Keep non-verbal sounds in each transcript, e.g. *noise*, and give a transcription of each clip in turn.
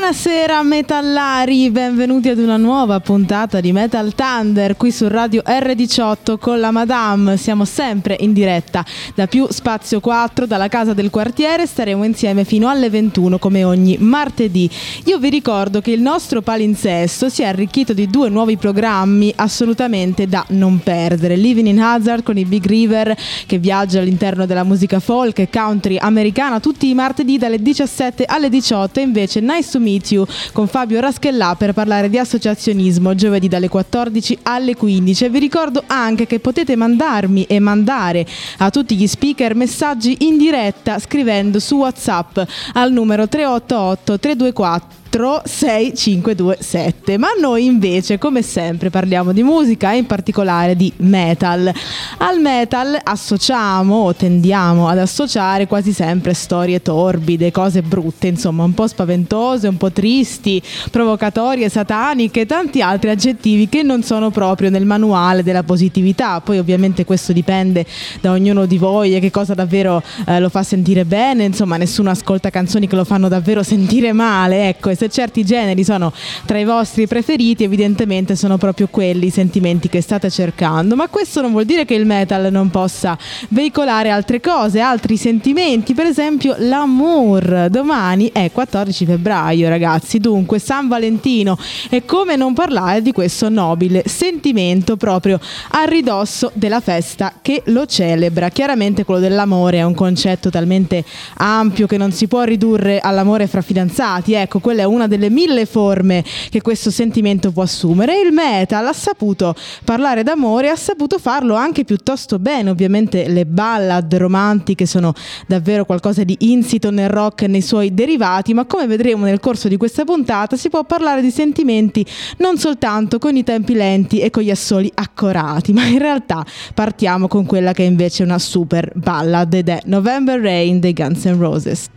Buonasera metallari, benvenuti ad una nuova puntata di Metal Thunder qui su Radio R18 con la Madame. Siamo sempre in diretta da più Spazio 4 dalla casa del quartiere, staremo insieme fino alle 21 come ogni martedì. Io vi ricordo che il nostro palinsesto si è arricchito di due nuovi programmi assolutamente da non perdere. Living in Hazard con i Big River che viaggia all'interno della musica folk e country americana tutti i martedì dalle 17 alle 18 e invece Nice to Meet You con Fabio Raschellà per parlare di associazionismo giovedì dalle 14 alle 15 e vi ricordo anche che potete mandarmi e mandare a tutti gli speaker messaggi in diretta scrivendo su WhatsApp al numero 388 324 46527. Ma noi invece, come sempre, parliamo di musica e in particolare di metal. Al metal associamo o tendiamo ad associare quasi sempre storie torbide, cose brutte, insomma, un po' spaventose, un po' tristi, provocatorie, sataniche, tanti altri aggettivi che non sono proprio nel manuale della positività. Poi ovviamente questo dipende da ognuno di voi e che cosa davvero eh, lo fa sentire bene, insomma, nessuno ascolta canzoni che lo fanno davvero sentire male, ecco, se certi generi sono tra i vostri preferiti, evidentemente sono proprio quelli i sentimenti che state cercando, ma questo non vuol dire che il metal non possa veicolare altre cose, altri sentimenti, per esempio l'amore. Domani è 14 febbraio, ragazzi, dunque San Valentino e come non parlare di questo nobile sentimento proprio a ridosso della festa che lo celebra. Chiaramente quello dell'amore è un concetto talmente ampio che non si può ridurre all'amore fra fidanzati, ecco, quella è una delle mille forme che questo sentimento può assumere. Il metal ha saputo parlare d'amore, ha saputo farlo anche piuttosto bene. Ovviamente le ballad romantiche sono davvero qualcosa di insito nel rock e nei suoi derivati, ma come vedremo nel corso di questa puntata si può parlare di sentimenti non soltanto con i tempi lenti e con gli assoli accorati, ma in realtà partiamo con quella che è invece una super ballad ed è November Rain dei Guns N' Roses.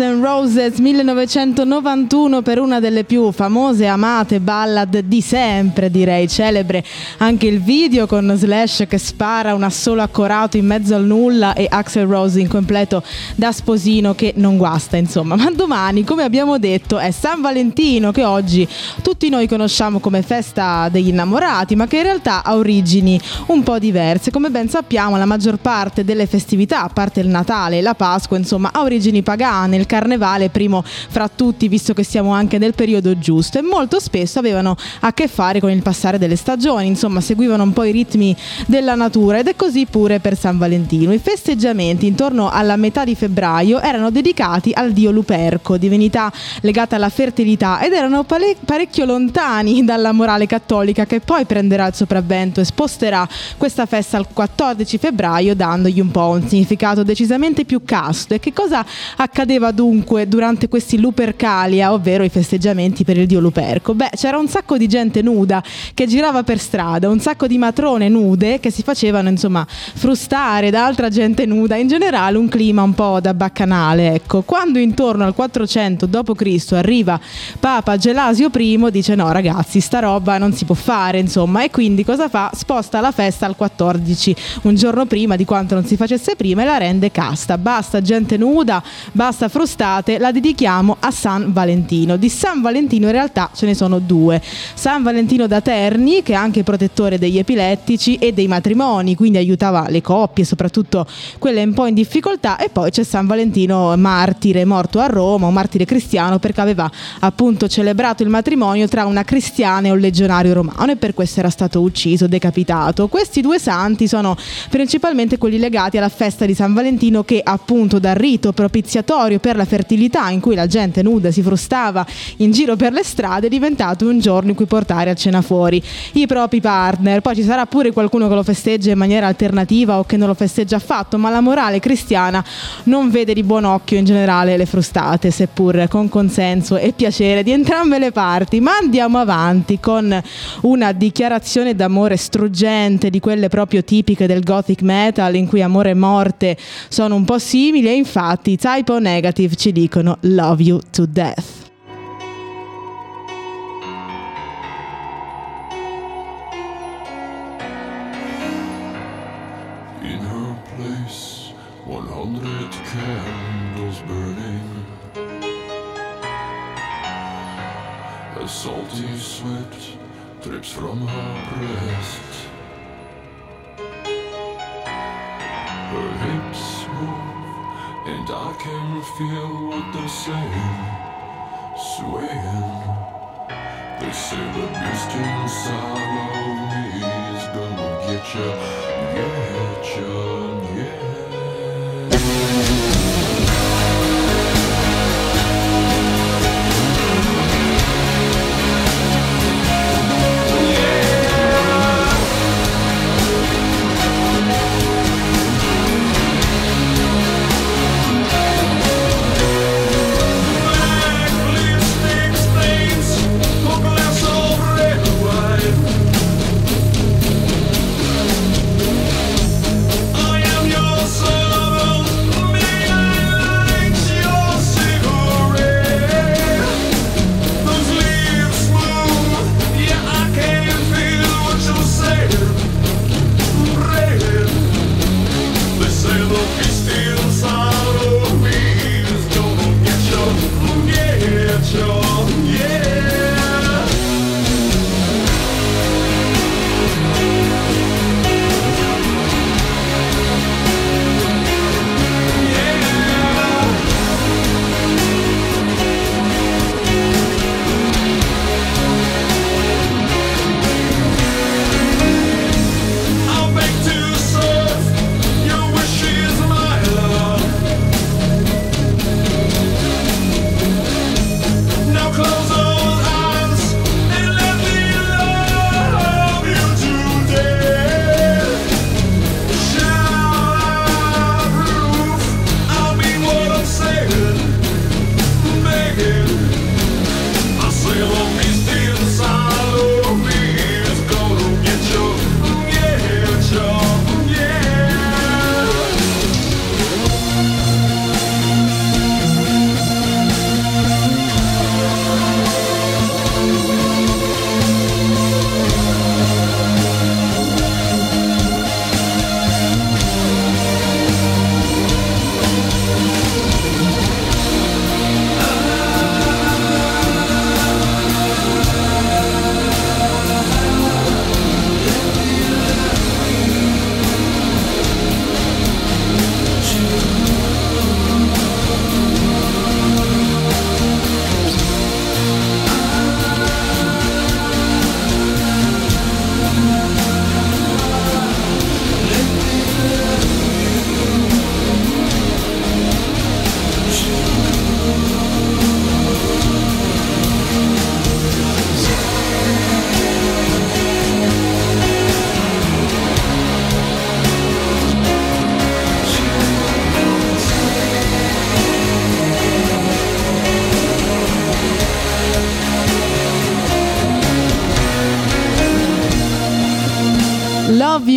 N' Roses 1991 per una delle più famose e amate ballad di sempre, direi celebre anche il video con Slash che spara un assolo accorato in mezzo al nulla e Axel Rose in completo da sposino che non guasta, insomma. Ma domani, come abbiamo detto, è San Valentino che oggi tutti noi conosciamo come festa degli innamorati, ma che in realtà ha origini un po' diverse. Come ben sappiamo, la maggior parte delle festività, a parte il Natale e la Pasqua, insomma, ha origini pagane, il carnevale primo fra tutti, visto che siamo anche nel periodo giusto e molto spesso avevano a che fare con il passare delle stagioni, insomma, seguivano un po' i ritmi della natura ed è così pure per San Valentino. I festeggiamenti intorno alla metà di febbraio erano dedicati al dio Luperco, divinità legata alla fertilità ed erano pare- parecchio lontani dalla morale cattolica che poi prenderà il sopravvento e sposterà questa festa al 14 febbraio dandogli un po' un significato decisamente più casto. E che cosa accadeva dunque durante questi Lupercalia, ovvero i festeggiamenti per il dio Luperco? Beh, c'era un sacco di gente nuda che girava per strada, un sacco di matrone nude che si facevano insomma frustare da altra gente nuda, in generale un clima un po' da baccanale, ecco. Quando intorno al 400 d.C. arriva Papa Gelasio I, dice no ragazzi, sta roba non si può fare, insomma, e quindi cosa fa? Sposta la festa al 14, un giorno prima di quanto non si facesse prima e la rende casta. Basta gente nuda, basta frustate, la dedichiamo a San Valentino. Di San Valentino in realtà ce ne sono due. San Valentino da Terni, che è anche protettore degli epilettici e dei matrimoni, quindi aiutava le coppie, soprattutto quelle un po' in difficoltà, e poi c'è San Valentino martire, morto a Roma, un martire cristiano perché aveva appunto celebrato il matrimonio tra una cristiana e un legionario romano e per questo era stato ucciso, decapitato. Questi due santi sono principalmente quelli legati alla festa di San Valentino che appunto dal rito propiziatorio per la fertilità in cui la gente nuda si frustava in giro per le strade è diventato un giorno in cui portare a cena fuori i propri partner. Poi ci sarà pure qualcuno che lo festeggia in maniera alternativa o che non lo festeggia affatto, ma la morale cristiana non vede di buon occhio in generale le frustate, seppur con consenso e piacere di entrambe le parti. Ma andiamo avanti con una dichiarazione d'amore struggente di quelle proprio tipiche del gothic metal in cui amore e morte sono un po' simili e infatti Typo Negative ci dicono love you to death. In her place, 100 candles burning. A salty sweat drips from her breast. I can feel what they're saying, swaying. They say the beast inside of me is gonna get ya, get ya, yeah.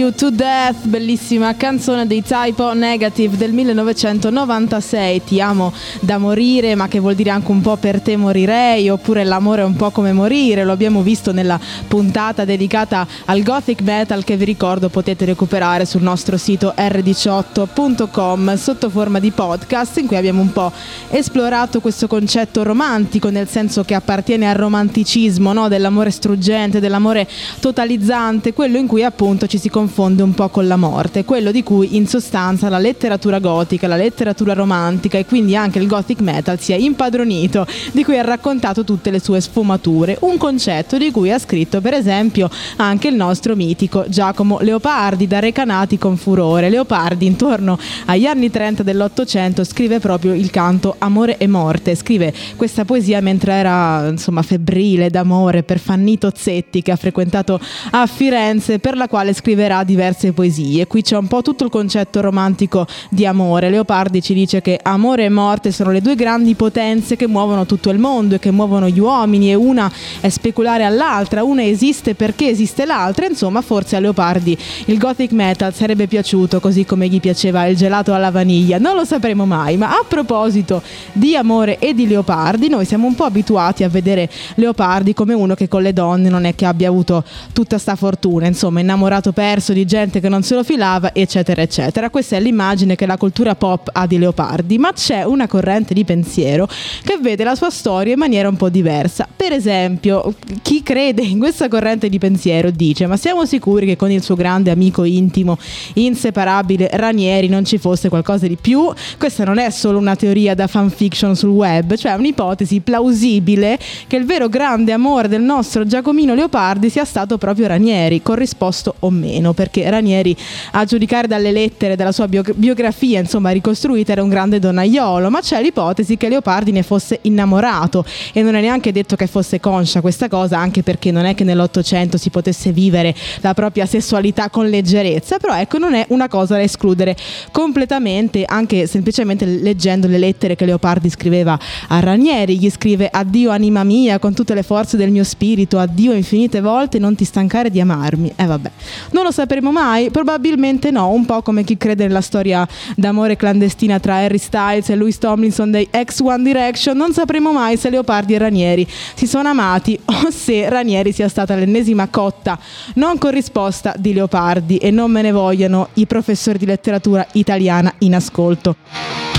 You to Death, bellissima canzone dei Typo Negative del 1996. Ti amo da morire, ma che vuol dire anche un po' per te morirei, oppure l'amore è un po' come morire. Lo abbiamo visto nella puntata dedicata al gothic metal che vi ricordo potete recuperare sul nostro sito r18.com sotto forma di podcast in cui abbiamo un po' esplorato questo concetto romantico, nel senso che appartiene al romanticismo, no? dell'amore struggente, dell'amore totalizzante, quello in cui appunto ci si confonde un po' con la morte, quello di cui in sostanza la letteratura gotica, la letteratura romantica e quindi anche il gothic metal si è impadronito, di cui ha raccontato tutte le sue sfumature, un concetto di cui ha scritto per esempio anche il nostro mitico Giacomo Leopardi, da Recanati con furore. Leopardi intorno agli anni 30 dell'Ottocento scrive proprio il canto Amore e morte, scrive questa poesia mentre era insomma febbrile d'amore per Fannito Zetti che ha frequentato a Firenze per la quale scriverà diverse poesie. Qui c'è un po' tutto il concetto romantico di amore. Leopardi ci dice che amore e morte sono le due grandi potenze che muovono tutto il mondo e che muovono gli uomini e una è speculare all'altra, una esiste perché esiste l'altra. Insomma, forse a Leopardi il gothic metal sarebbe piaciuto così come gli piaceva il gelato alla vaniglia. Non lo sapremo mai, ma a proposito di amore e di Leopardi, noi siamo un po' abituati a vedere Leopardi come uno che con le donne non è che abbia avuto tutta sta fortuna, insomma, innamorato perso di gente che non se lo filava, eccetera, eccetera. Questa è l'immagine che la cultura pop ha di Leopardi, ma c'è una corrente di pensiero che vede la sua storia in maniera un po' diversa. Per esempio, chi crede in questa corrente di pensiero dice: Ma siamo sicuri che con il suo grande amico intimo, inseparabile Ranieri, non ci fosse qualcosa di più? Questa non è solo una teoria da fanfiction sul web, cioè un'ipotesi plausibile che il vero grande amore del nostro Giacomino Leopardi sia stato proprio Ranieri, corrisposto o meno, perché Ranieri, a giudicare dalle lettere della sua bio- biografia, insomma, ricostruita, era un grande donnaiolo, ma c'è l'ipotesi che Leopardi ne fosse innamorato. E non è neanche detto che fosse conscia questa cosa, anche perché non è che nell'Ottocento si potesse vivere la propria sessualità con leggerezza, però ecco, non è una cosa da escludere completamente, anche semplicemente leggendo le lettere che Leopardi scriveva a Ranieri, gli scrive addio anima mia, con tutte le forze del mio spirito, addio infinite volte, non ti stancare di amarmi. E eh, vabbè, non lo sapremo mai? Probabilmente no, un po' come chi crede nella storia d'amore clandestina tra Harry Styles e Louis Tomlinson dei ex One Direction. Non sapremo mai se Leopardi e Ranieri si sono amati o se Ranieri sia stata l'ennesima cotta non corrisposta di Leopardi e non me ne vogliano i professori di letteratura italiana in ascolto.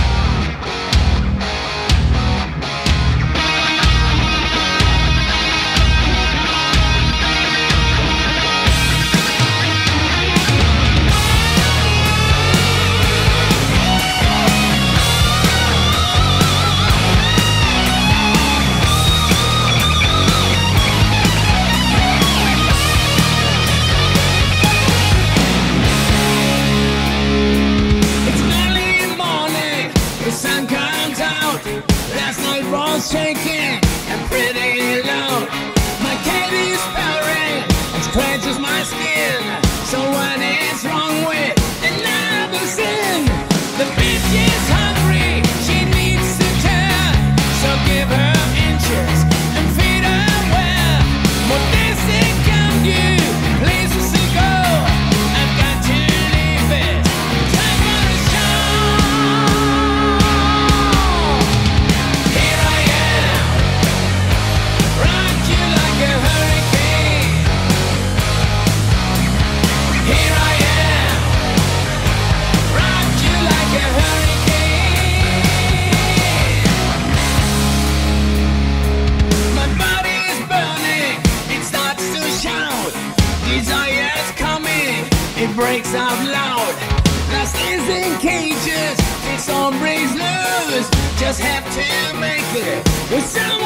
all shaking and pretty alone. My candy's powdering, it's cleanses my skin. Breaks out loud. Lost is in cages, it's on. Just have to make it with someone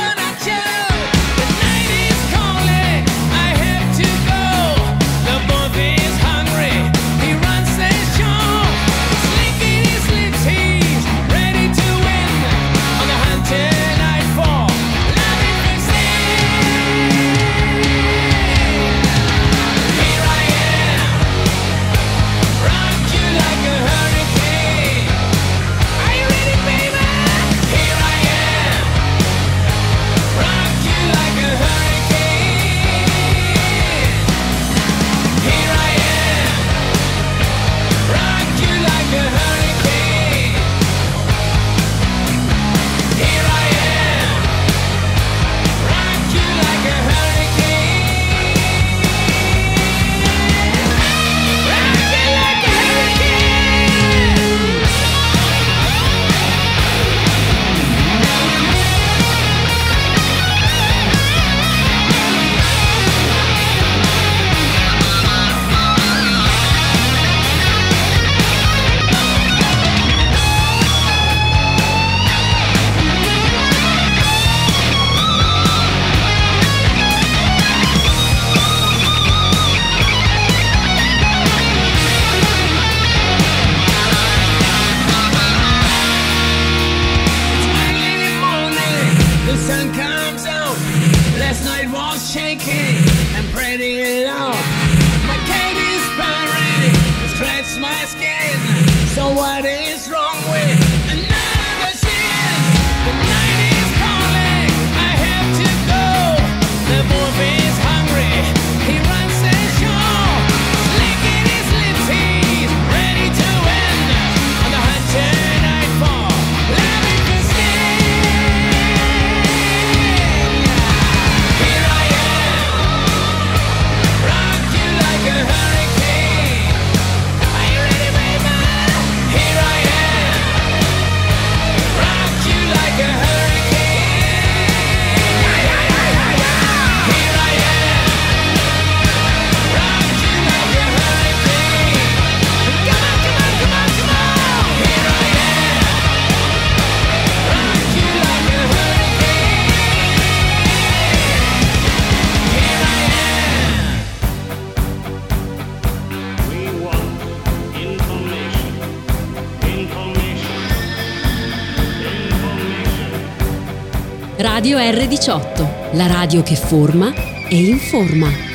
Radio R18, la radio che forma e informa.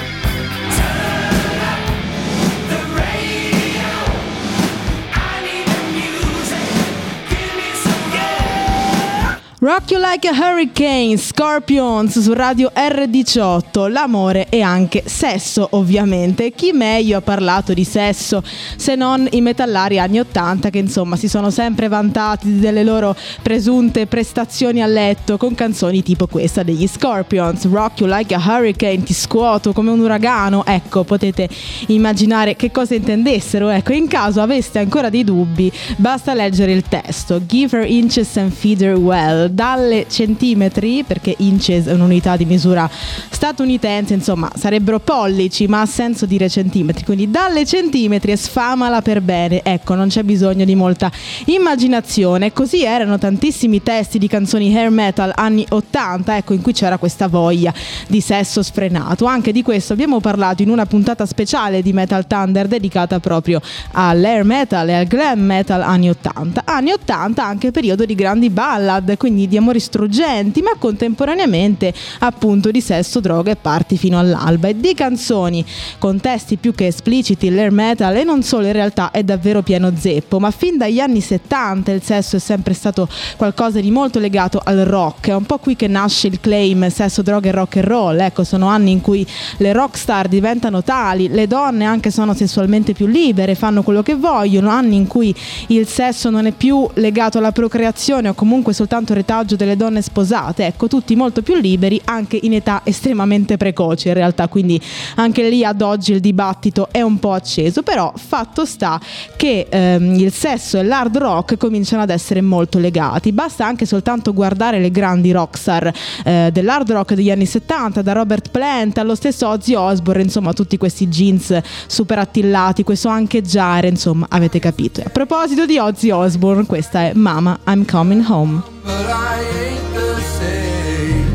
Rock You Like a Hurricane, Scorpions su Radio R18, l'amore e anche sesso ovviamente. Chi meglio ha parlato di sesso se non i metallari anni 80 che insomma si sono sempre vantati delle loro presunte prestazioni a letto con canzoni tipo questa degli Scorpions, Rock You Like a Hurricane, ti scuoto come un uragano. Ecco, potete immaginare che cosa intendessero. Ecco, in caso aveste ancora dei dubbi, basta leggere il testo. Give her inches and feed her well dalle centimetri, perché inches è un'unità di misura statunitense, insomma sarebbero pollici, ma ha senso dire centimetri, quindi dalle centimetri e sfamala per bene. Ecco, non c'è bisogno di molta immaginazione. Così erano tantissimi testi di canzoni hair metal anni 80, ecco, in cui c'era questa voglia di sesso sfrenato. Anche di questo abbiamo parlato in una puntata speciale di Metal Thunder dedicata proprio all'air metal e al glam metal anni 80. Anni 80 anche periodo di grandi ballad, quindi di amori struggenti, ma contemporaneamente appunto di sesso, droga e parti fino all'alba. E di canzoni con testi più che espliciti, l'air metal e non solo in realtà è davvero pieno zeppo, ma fin dagli anni 70 il sesso è sempre stato qualcosa di molto legato al rock, è un po' qui che nasce il claim sesso, droga e rock and roll, ecco sono anni in cui le rock star diventano tali, le donne anche sono sessualmente più libere, fanno quello che vogliono, anni in cui il sesso non è più legato alla procreazione o comunque soltanto retaggio retaggio delle donne sposate, ecco, tutti molto più liberi anche in età estremamente precoci in realtà, quindi anche lì ad oggi il dibattito è un po' acceso, però fatto sta che ehm, il sesso e l'hard rock cominciano ad essere molto legati, basta anche soltanto guardare le grandi rockstar eh, dell'hard rock degli anni 70, da Robert Plant allo stesso Ozzy Osbourne, insomma tutti questi jeans super attillati, questo ancheggiare, insomma avete capito. A proposito di Ozzy Osbourne, questa è Mama I'm Coming Home. But I ain't the same.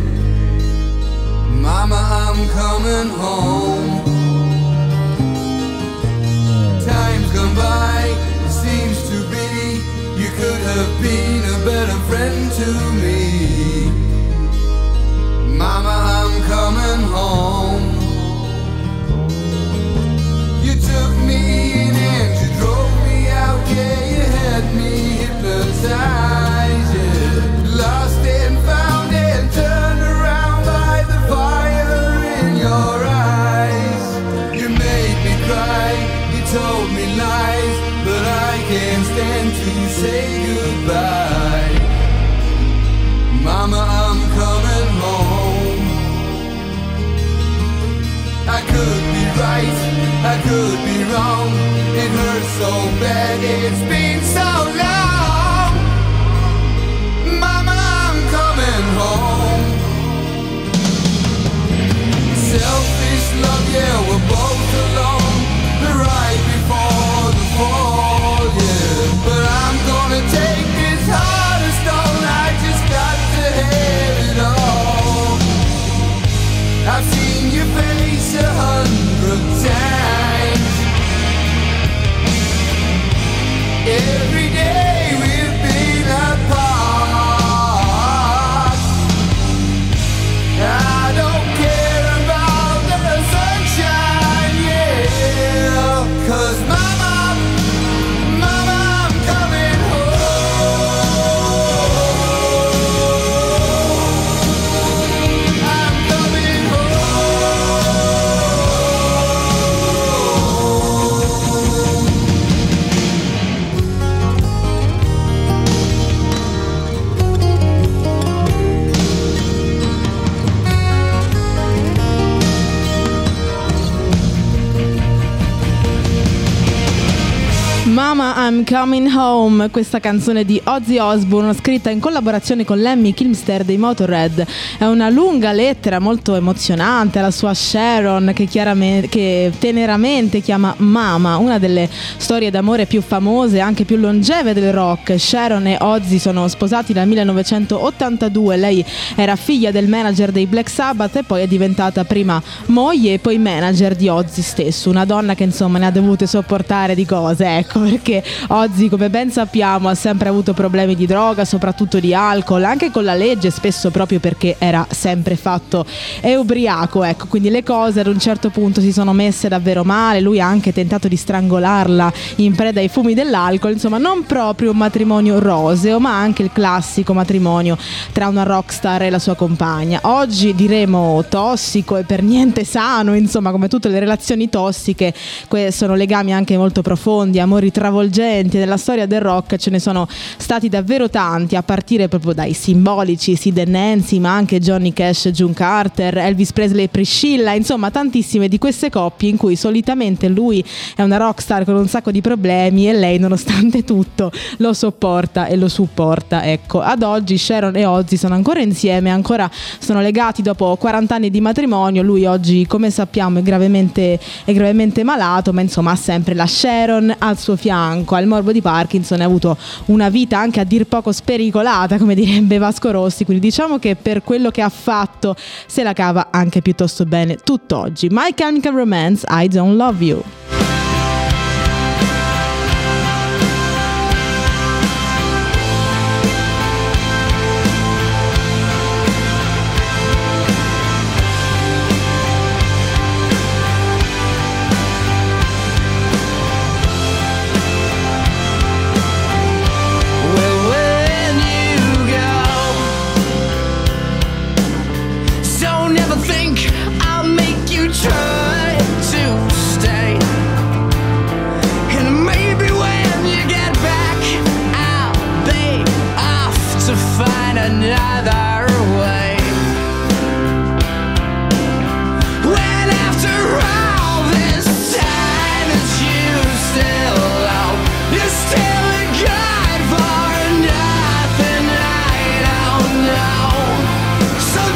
Mama, I'm coming home. Time's gone by, it seems to be you could have been a better friend to me. Mama, I'm coming home. You took me in and you drove me out, yeah, you had me hypnotized, could be wrong. It hurts so bad, it's been Coming Home, questa canzone di Ozzy Osbourne scritta in collaborazione con Lemmy Kilmister dei Motorhead. È una lunga lettera molto emozionante alla sua Sharon che, che teneramente chiama Mama, una delle storie d'amore più famose e anche più longeve del rock. Sharon e Ozzy sono sposati nel 1982, lei era figlia del manager dei Black Sabbath e poi è diventata prima moglie e poi manager di Ozzy stesso, una donna che insomma ne ha dovute sopportare di cose, ecco, perché oggi, come ben sappiamo, ha sempre avuto problemi di droga, soprattutto di alcol, anche con la legge, spesso proprio perché era sempre fatto è ubriaco, ecco, quindi le cose ad un certo punto si sono messe davvero male, lui ha anche tentato di strangolarla in preda ai fumi dell'alcol, insomma non proprio un matrimonio roseo, ma anche il classico matrimonio tra una rockstar e la sua compagna. Oggi diremo tossico e per niente sano, insomma, come tutte le relazioni tossiche, sono legami anche molto profondi, amori travolgenti. Nella storia del rock ce ne sono stati davvero tanti, a partire proprio dai simbolici Sid Nancy, ma anche Johnny Cash June Carter, Elvis Presley e Priscilla, insomma, tantissime di queste coppie in cui solitamente lui è una rockstar con un sacco di problemi e lei, nonostante tutto, lo sopporta e lo supporta. Ecco, ad oggi Sharon e Ozzy sono ancora insieme, ancora sono legati dopo 40 anni di matrimonio. Lui oggi, come sappiamo, è gravemente, è gravemente malato, ma insomma ha sempre la Sharon al suo fianco. Al morbo di Parkinson ha avuto una vita anche a dir poco spericolata, come direbbe Vasco Rossi. Quindi diciamo che per quello che ha fatto se la cava anche piuttosto bene tutt'oggi. My Chemical Romance, I Don't Love You.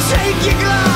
Take your gloves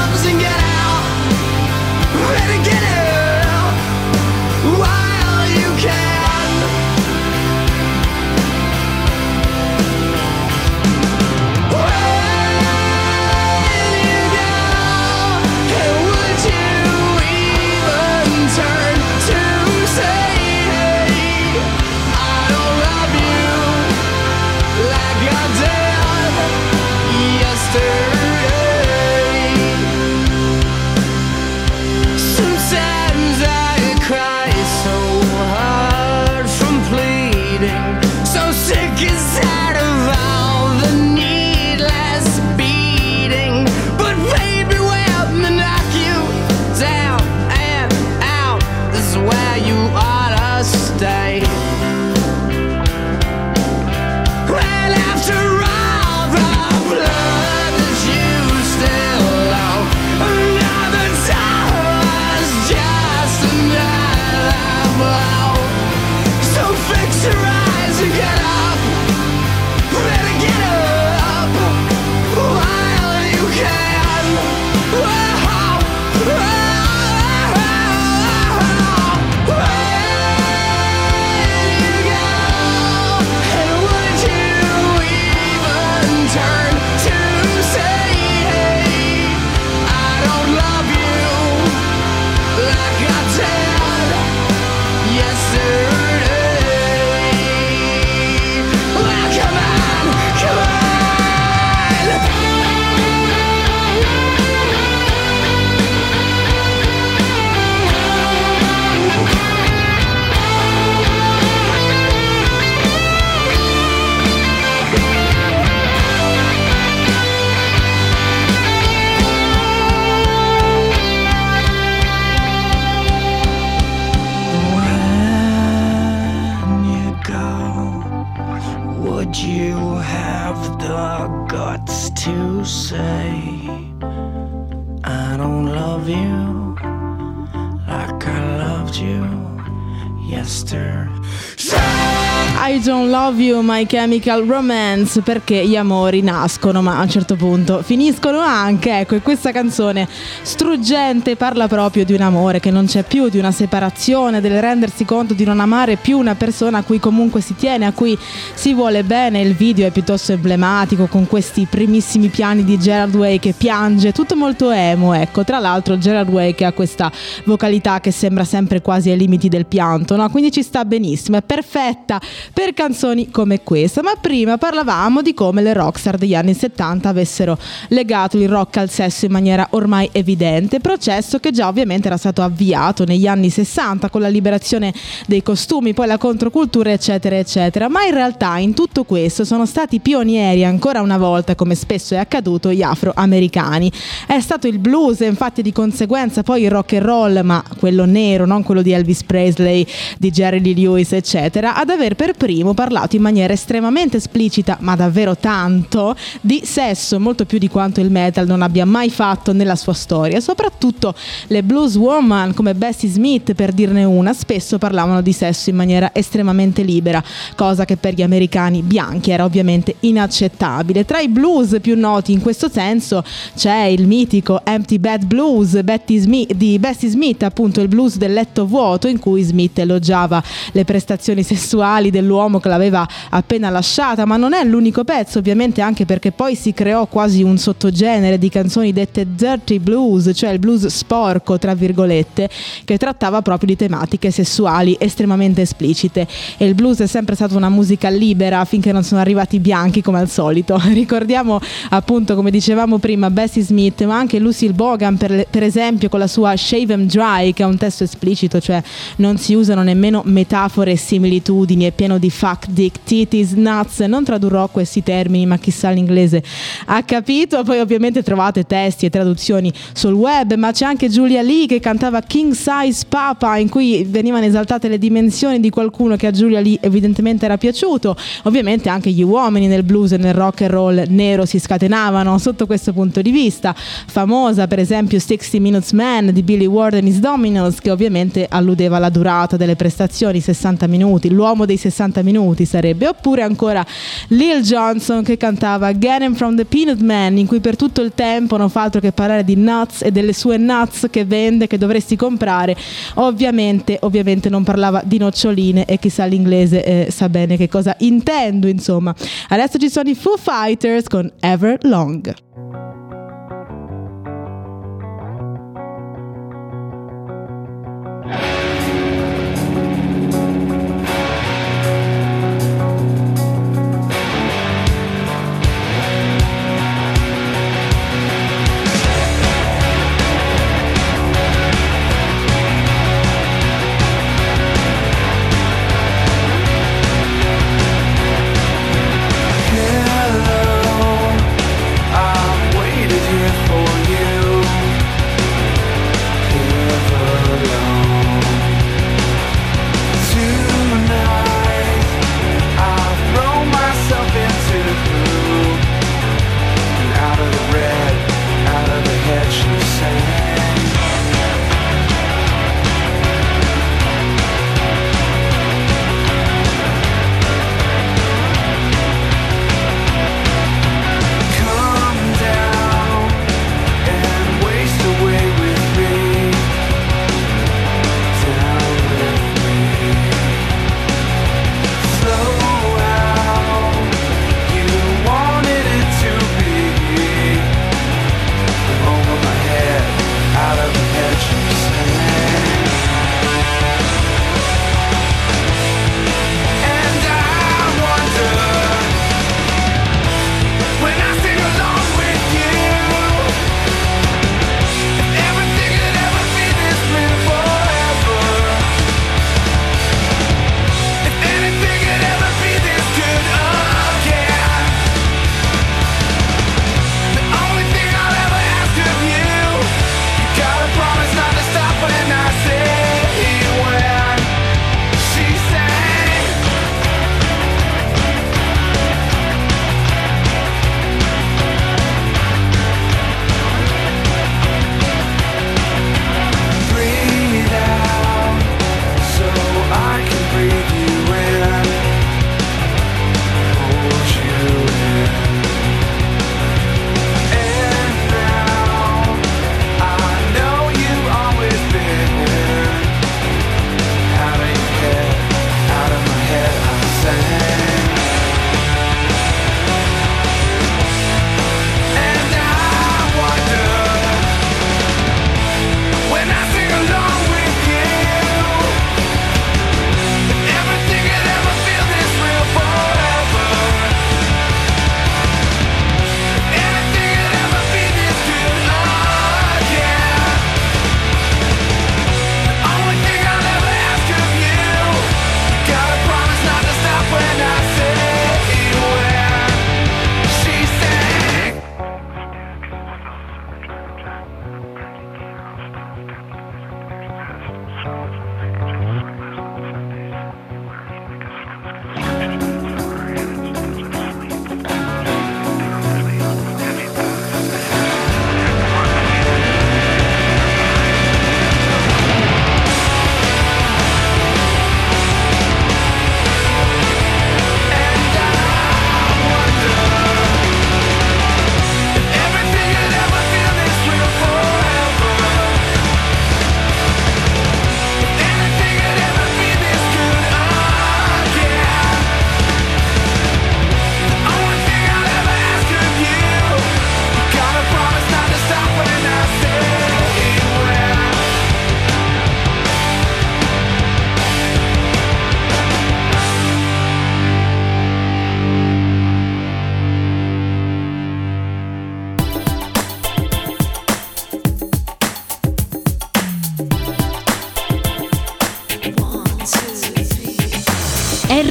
My Chemical Romance, perché gli amori nascono, ma a un certo punto finiscono anche. Ecco, e questa canzone struggente parla proprio di un amore che non c'è più, di una separazione, del rendersi conto di non amare più una persona a cui comunque si tiene, a cui si vuole bene. Il video è piuttosto emblematico con questi primissimi piani di Gerard Way che piange, tutto molto emo, ecco. Tra l'altro Gerard Way che ha questa vocalità che sembra sempre quasi ai limiti del pianto, no? Quindi ci sta benissimo, è perfetta per canzoni come questa. Ma prima parlavamo di come le rockstar degli anni 70 avessero legato il rock al sesso in maniera ormai evidente, processo che già ovviamente era stato avviato negli anni 60 con la liberazione dei costumi, poi la controcultura, eccetera, eccetera. Ma in realtà in tutto questo sono stati pionieri ancora una volta, come spesso è accaduto, gli afroamericani. È stato il blues, infatti di conseguenza poi il rock and roll, ma quello nero, non quello di Elvis Presley, di Jerry Lee Lewis, eccetera, ad aver per primo parlato in maniera estremamente esplicita, ma davvero tanto, di sesso, molto più di quanto il metal non abbia mai fatto nella sua storia. Soprattutto le blues woman come Bessie Smith, per dirne una, spesso parlavano di sesso in maniera estremamente libera, cosa che per gli americani bianchi era ovviamente inaccettabile. Tra i blues più noti in questo senso c'è il mitico Empty Bed Blues Smith, di Bessie Smith, appunto il blues del letto vuoto, in cui Smith elogiava le prestazioni sessuali dell'uomo che l'aveva appena lasciata, ma non è l'unico pezzo, ovviamente anche perché poi si creò quasi un sottogenere di canzoni dette dirty blues, cioè il blues sporco, tra virgolette, che trattava proprio di tematiche sessuali estremamente esplicite. E il blues è sempre stata una musica libera finché non sono arrivati i bianchi come al solito. *laughs* Ricordiamo appunto, come dicevamo prima, Bessie Smith, ma anche Lucille Bogan, per, per esempio, con la sua Shave 'em Dry, che è un testo esplicito, cioè non si usano nemmeno metafore e similitudini, è pieno di fuck, dick, titties, nuts. Non tradurrò questi termini, ma chissà l'inglese ha capito. Poi ovviamente trovate testi e traduzioni sul web, ma c'è anche Julia Lee che cantava King Size Papa, in cui venivano esaltate le dimensioni di qualcuno che a Julia Lee evidentemente era piaciuto. Ovviamente anche gli uomini nel blues e nel rock and roll nero si scatenavano sotto questo punto di vista. Famosa per esempio 60 Minutes Man di Billy Ward and His Dominos, che ovviamente alludeva alla durata delle prestazioni, 60 minuti, l'uomo dei 60 minuti sarebbe, oppure ancora Lil Johnson che cantava Get Him From The Peanut Man, in cui per tutto il tempo non fa altro che parlare di nuts e delle sue nuts che vende, che dovresti comprare. Ovviamente, ovviamente non parlava di noccioline e chissà l'inglese eh, sa bene che cosa intendo, insomma. Adesso ci sono i Foo Fighters con Everlong.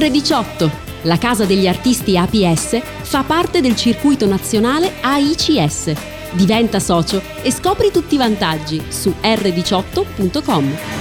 R18, la casa degli artisti APS, fa parte del circuito nazionale AICS. Diventa socio e scopri tutti i vantaggi su r18.com.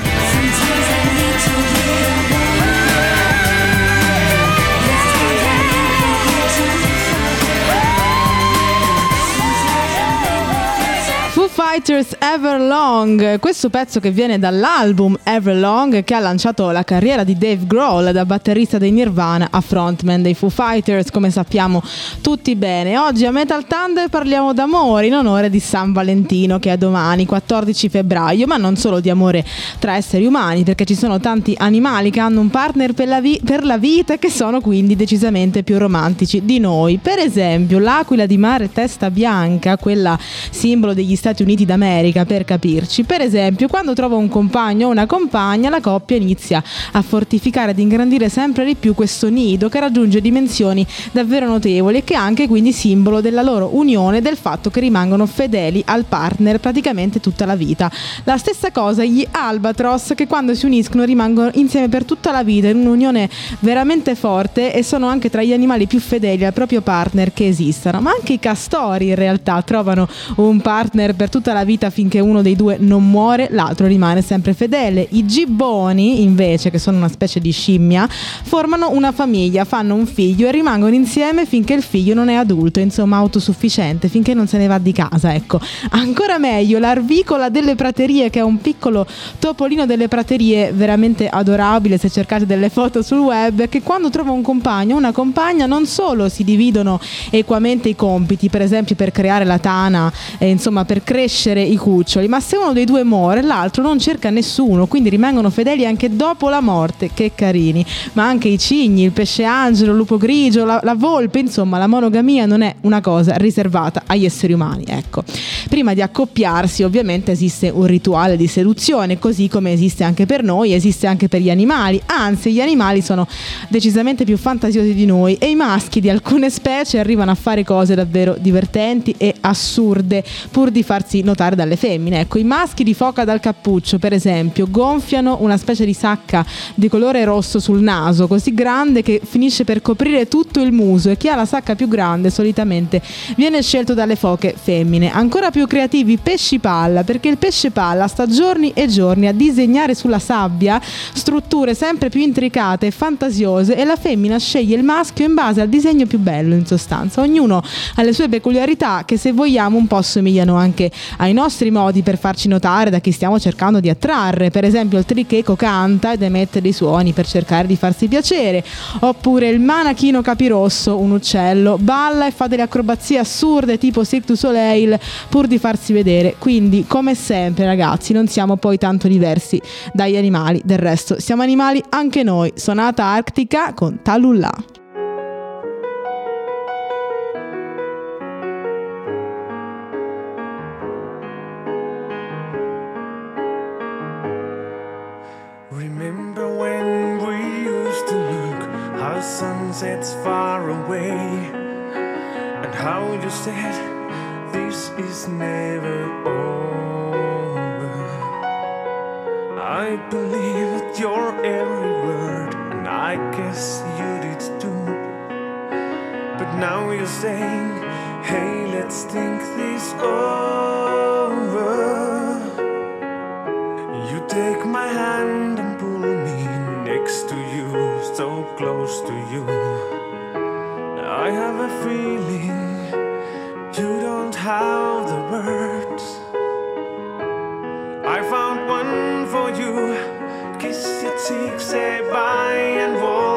Fighters Everlong, questo pezzo che viene dall'album Everlong che ha lanciato la carriera di Dave Grohl da batterista dei Nirvana a frontman dei Foo Fighters, come sappiamo tutti bene. Oggi a Metal Thunder parliamo d'amore in onore di San Valentino che è domani, 14 febbraio, ma non solo di amore tra esseri umani, perché ci sono tanti animali che hanno un partner per la, vi- per la vita e che sono quindi decisamente più romantici di noi. Per esempio, l'aquila di mare testa bianca, quella simbolo degli Stati Uniti d'America, per capirci. Per esempio, quando trova un compagno o una compagna, la coppia inizia a fortificare ed ingrandire sempre di più questo nido che raggiunge dimensioni davvero notevoli e che è anche quindi simbolo della loro unione e del fatto che rimangono fedeli al partner praticamente tutta la vita. La stessa cosa gli albatros che quando si uniscono rimangono insieme per tutta la vita in un'unione veramente forte e sono anche tra gli animali più fedeli al proprio partner che esistano. Ma anche i castori in realtà trovano un partner per tutta la vita finché uno dei due non muore, l'altro rimane sempre fedele. I gibboni, invece, che sono una specie di scimmia, formano una famiglia, fanno un figlio e rimangono insieme finché il figlio non è adulto, insomma autosufficiente, finché non se ne va di casa, ecco. Ancora meglio, l'arvicola delle praterie, che è un piccolo topolino delle praterie veramente adorabile, se cercate delle foto sul web, che quando trova un compagno o una compagna non solo si dividono equamente i compiti, per esempio per creare la tana, e insomma per crescere i cuccioli, ma se uno dei due muore, l'altro non cerca nessuno, quindi rimangono fedeli anche dopo la morte, che carini. Ma anche i cigni, il pesce angelo, il lupo grigio, la, la volpe, insomma, la monogamia non è una cosa riservata agli esseri umani, ecco. Prima di accoppiarsi, ovviamente esiste un rituale di seduzione, così come esiste anche per noi, esiste anche per gli animali. Anzi, gli animali sono decisamente più fantasiosi di noi e i maschi di alcune specie arrivano a fare cose davvero divertenti e assurde pur di farsi notare dalle femmine. Ecco, i maschi di foca dal cappuccio, per esempio, gonfiano una specie di sacca di colore rosso sul naso, così grande che finisce per coprire tutto il muso e chi ha la sacca più grande solitamente viene scelto dalle foche femmine. Ancora più creativi i pesci palla, perché il pesce palla sta giorni e giorni a disegnare sulla sabbia strutture sempre più intricate e fantasiose e la femmina sceglie il maschio in base al disegno più bello in sostanza. Ognuno ha le sue peculiarità che se vogliamo un po' somigliano anche ai nostri modi per farci notare da chi stiamo cercando di attrarre. Per esempio il tricheco canta ed emette dei suoni per cercare di farsi piacere, oppure il manachino capirosso, un uccello, balla e fa delle acrobazie assurde tipo Cirque du Soleil pur di farsi vedere. Quindi, come sempre ragazzi, non siamo poi tanto diversi dagli animali, del resto siamo animali anche noi. Sonata arctica con Talullah. Away, and how you said this is never over. I believed your every word, and I guess you did too. But now you're saying, hey, let's think this over. You take my hand and pull me next to you, so close to you. I have a feeling you don't have the words. I found one for you. Kiss your cheek, say bye, and walk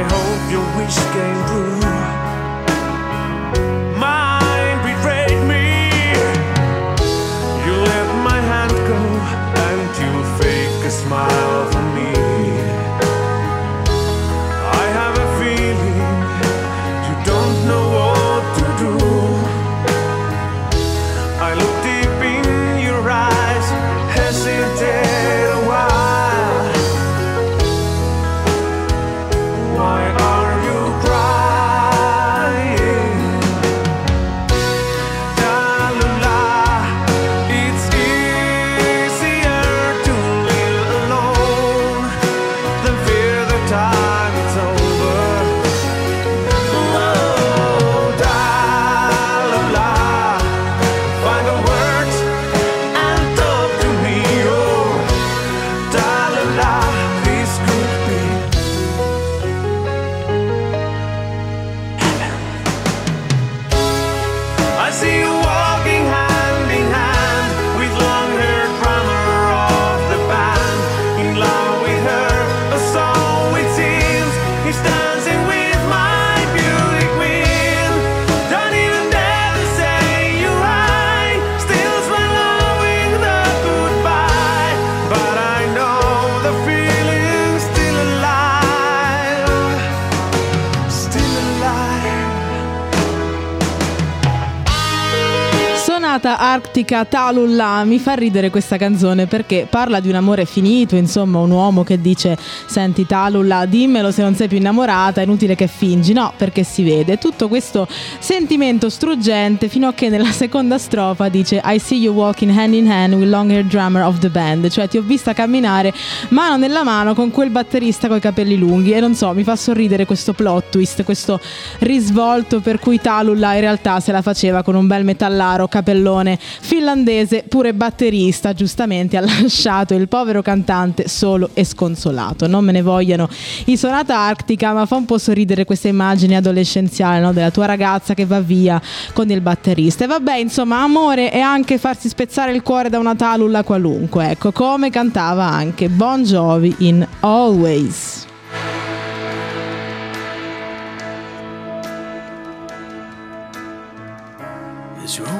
I hope your wish came true. Sonata artica Talulla mi fa ridere questa canzone perché parla di un amore finito, insomma, un uomo che dice "Senti Talulla, dimmelo se non sei più innamorata, è inutile che fingi". No, perché si vede tutto questo sentimento struggente fino a che nella seconda strofa dice "I see you walking hand in hand with long hair drummer of the band", cioè ti ho vista camminare mano nella mano con quel batterista coi capelli lunghi e non so, mi fa sorridere questo plot twist, questo risvolto per cui Talulla in realtà se la faceva con un bel metallaro capellone finlandese, pure batterista, giustamente ha *laughs* lasciato il povero cantante solo e sconsolato. Non me ne vogliano i Sonata Arctica, ma fa un po' sorridere questa immagine adolescenziale no? della tua ragazza che va via con il batterista. E vabbè, insomma, amore e anche farsi spezzare il cuore da una Talulla qualunque, ecco, come cantava anche Bon Jovi in Always. This Romeo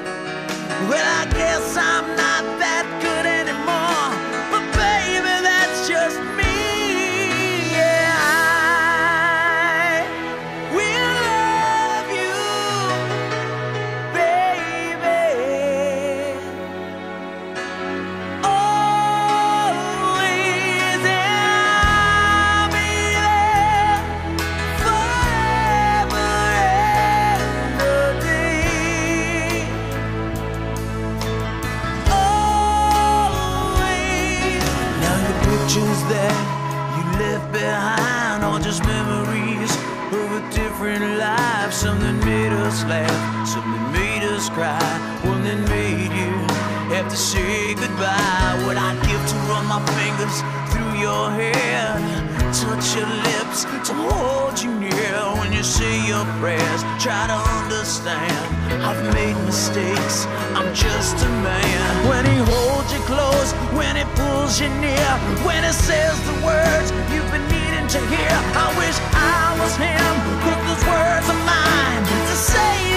Well, I guess I'm not that good anymore. But baby, that's just fingers through your hair, touch your lips to hold you near when you say your prayers. Try to understand. I've made mistakes. I'm just a man. When he holds you close, when he pulls you near, when he says the words you've been needing to hear. I wish I was him. Put those words of mine to say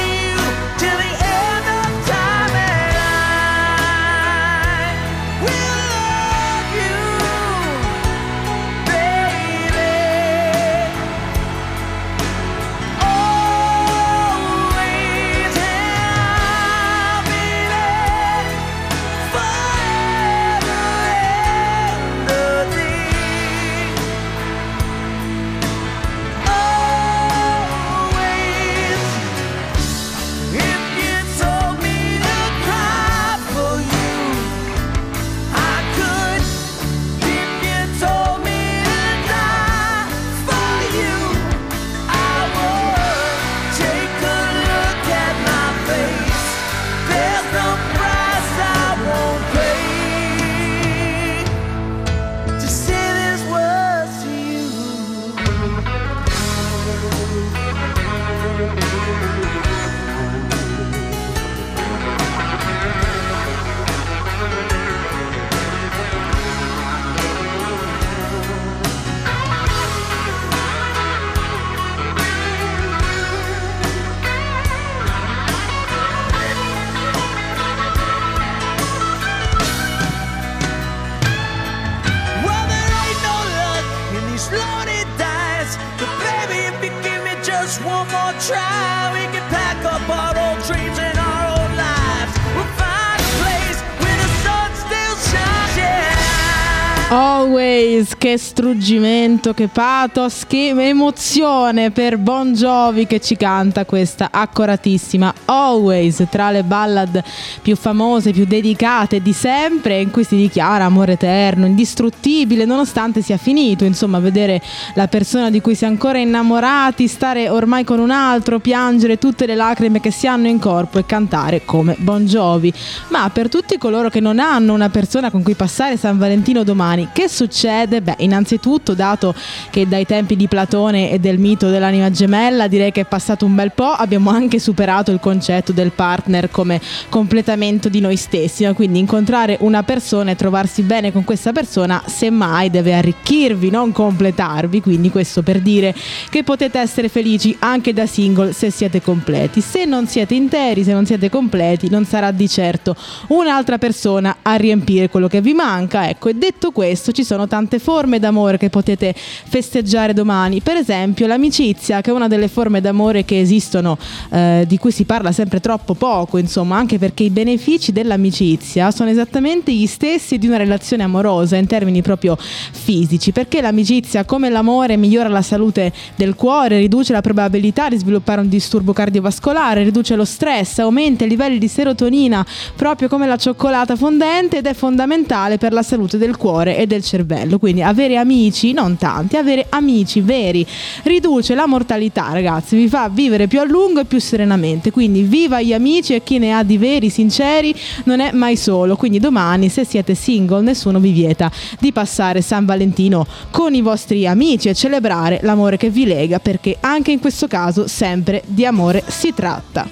che struggimento, che pathos, che emozione per Bon Jovi che ci canta questa accoratissima Always, tra le ballad più famose, più dedicate di sempre, in cui si dichiara amore eterno, indistruttibile, nonostante sia finito, insomma, vedere la persona di cui si è ancora innamorati, stare ormai con un altro, piangere tutte le lacrime che si hanno in corpo e cantare come Bon Jovi. Ma per tutti coloro che non hanno una persona con cui passare San Valentino domani, che succede? Beh, innanzitutto, dato che dai tempi di Platone e del mito dell'anima gemella, direi che è passato un bel po', abbiamo anche superato il concetto del partner come completamento di noi stessi, quindi incontrare una persona e trovarsi bene con questa persona, semmai deve arricchirvi, non completarvi, quindi questo per dire che potete essere felici anche da single se siete completi. Se non siete interi, se non siete completi, non sarà di certo un'altra persona a riempire quello che vi manca. Ecco, e detto questo, ci sono tante forme d'amore che potete festeggiare domani. Per esempio, l'amicizia, che è una delle forme d'amore che esistono, eh, di cui si parla sempre troppo poco, insomma, anche perché i benefici dell'amicizia sono esattamente gli stessi di una relazione amorosa in termini proprio fisici, perché l'amicizia, come l'amore, migliora la salute del cuore, riduce la probabilità di sviluppare un disturbo cardiovascolare, riduce lo stress, aumenta i livelli di serotonina, proprio come la cioccolata fondente ed è fondamentale per la salute del cuore e del cervello. Quindi avere amici, non tanti, avere amici veri riduce la mortalità, ragazzi, vi fa vivere più a lungo e più serenamente. Quindi viva gli amici e chi ne ha di veri, sinceri, non è mai solo. Quindi domani, se siete single, nessuno vi vieta di passare San Valentino con i vostri amici e celebrare l'amore che vi lega, perché anche in questo caso sempre di amore si tratta.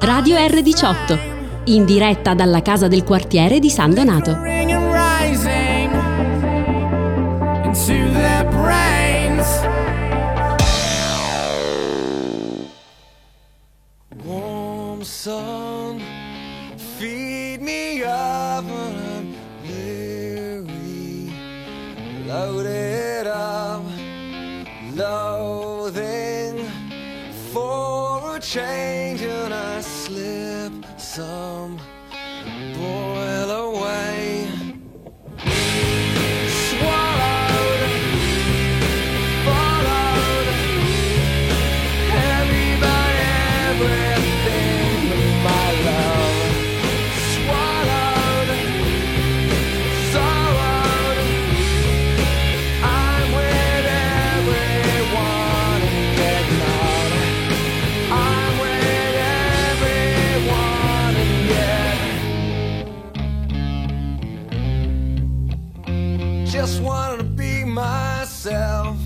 Radio R18, in diretta dalla casa del quartiere di San Donato. Into their brains. Warm sun, feed me up when I'm weary. Load it up, loathing for a change, and I slip some just wanted to be myself.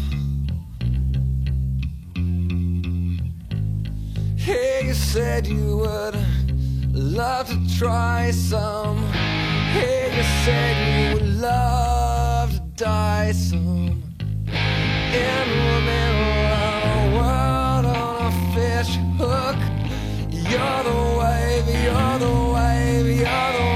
Hey, you said you would love to try some. Hey, you said you would love to die some. In the middle of the world on a fish hook. You're the wave, you're the wave, you're the wave.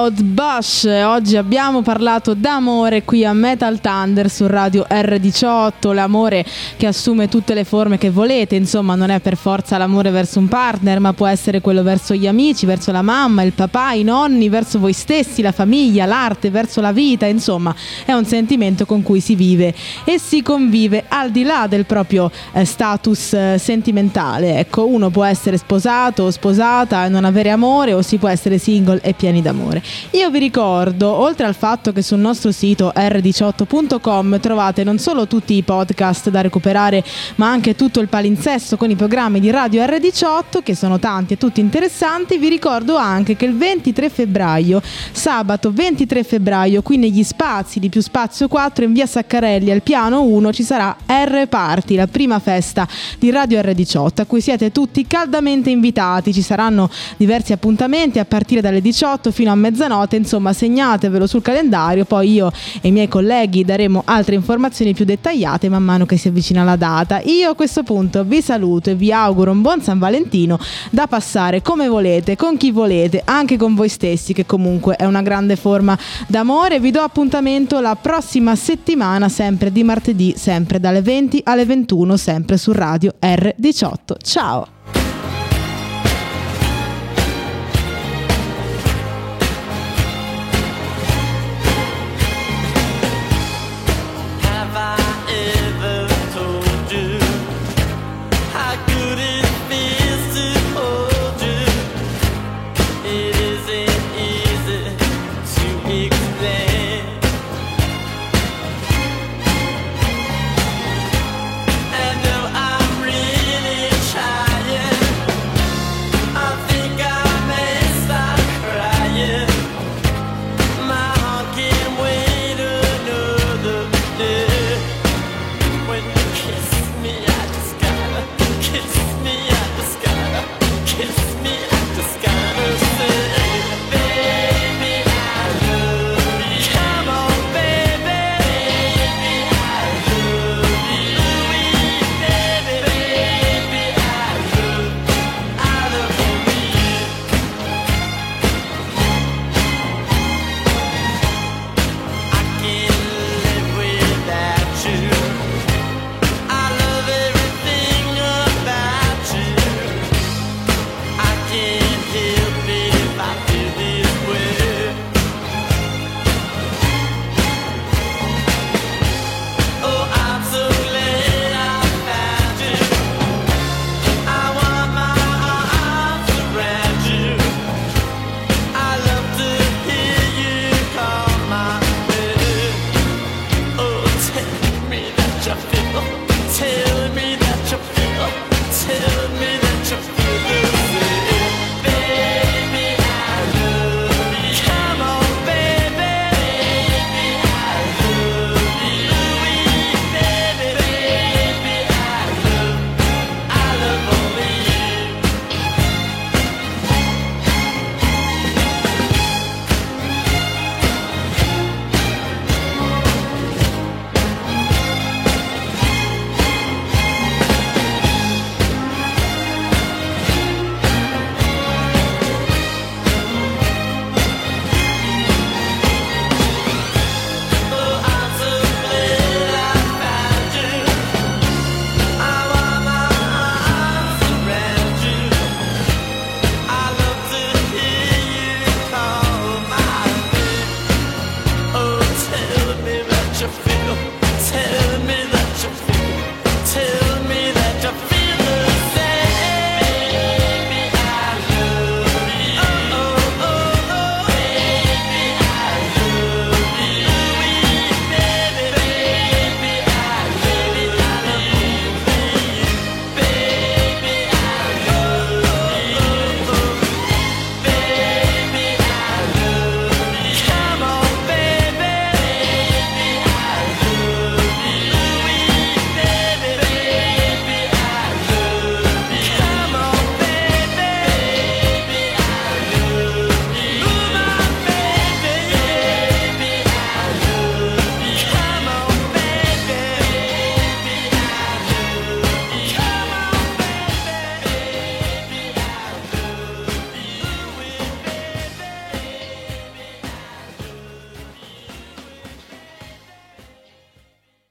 Swallowed Bush, oggi abbiamo parlato d'amore qui a Metal Thunder su Radio R18, l'amore che assume tutte le forme che volete, insomma non è per forza l'amore verso un partner, ma può essere quello verso gli amici, verso la mamma, il papà, i nonni, verso voi stessi, la famiglia, l'arte, verso la vita, insomma è un sentimento con cui si vive e si convive al di là del proprio eh, status eh, sentimentale, ecco uno può essere sposato o sposata e non avere amore o si può essere single e pieni d'amore. Io vi ricordo, oltre al fatto che sul nostro sito r18.com trovate non solo tutti i podcast da recuperare, ma anche tutto il palinsesto con i programmi di Radio R18, che sono tanti e tutti interessanti, vi ricordo anche che il 23 febbraio, sabato 23 febbraio, qui negli spazi di Più Spazio 4 in via Saccarelli al piano 1 ci sarà R Party, la prima festa di Radio R18, a cui siete tutti caldamente invitati. Ci saranno diversi appuntamenti a partire dalle 18 fino a mezzanotte, insomma segnatevelo sul calendario, poi io e i miei colleghi daremo altre informazioni più dettagliate man mano che si avvicina la data. Io a questo punto vi saluto e vi auguro un buon San Valentino da passare come volete, con chi volete, anche con voi stessi, che comunque è una grande forma d'amore. Vi do appuntamento la prossima settimana, sempre di martedì, sempre dalle 20 alle 21, sempre su Radio R18. Ciao!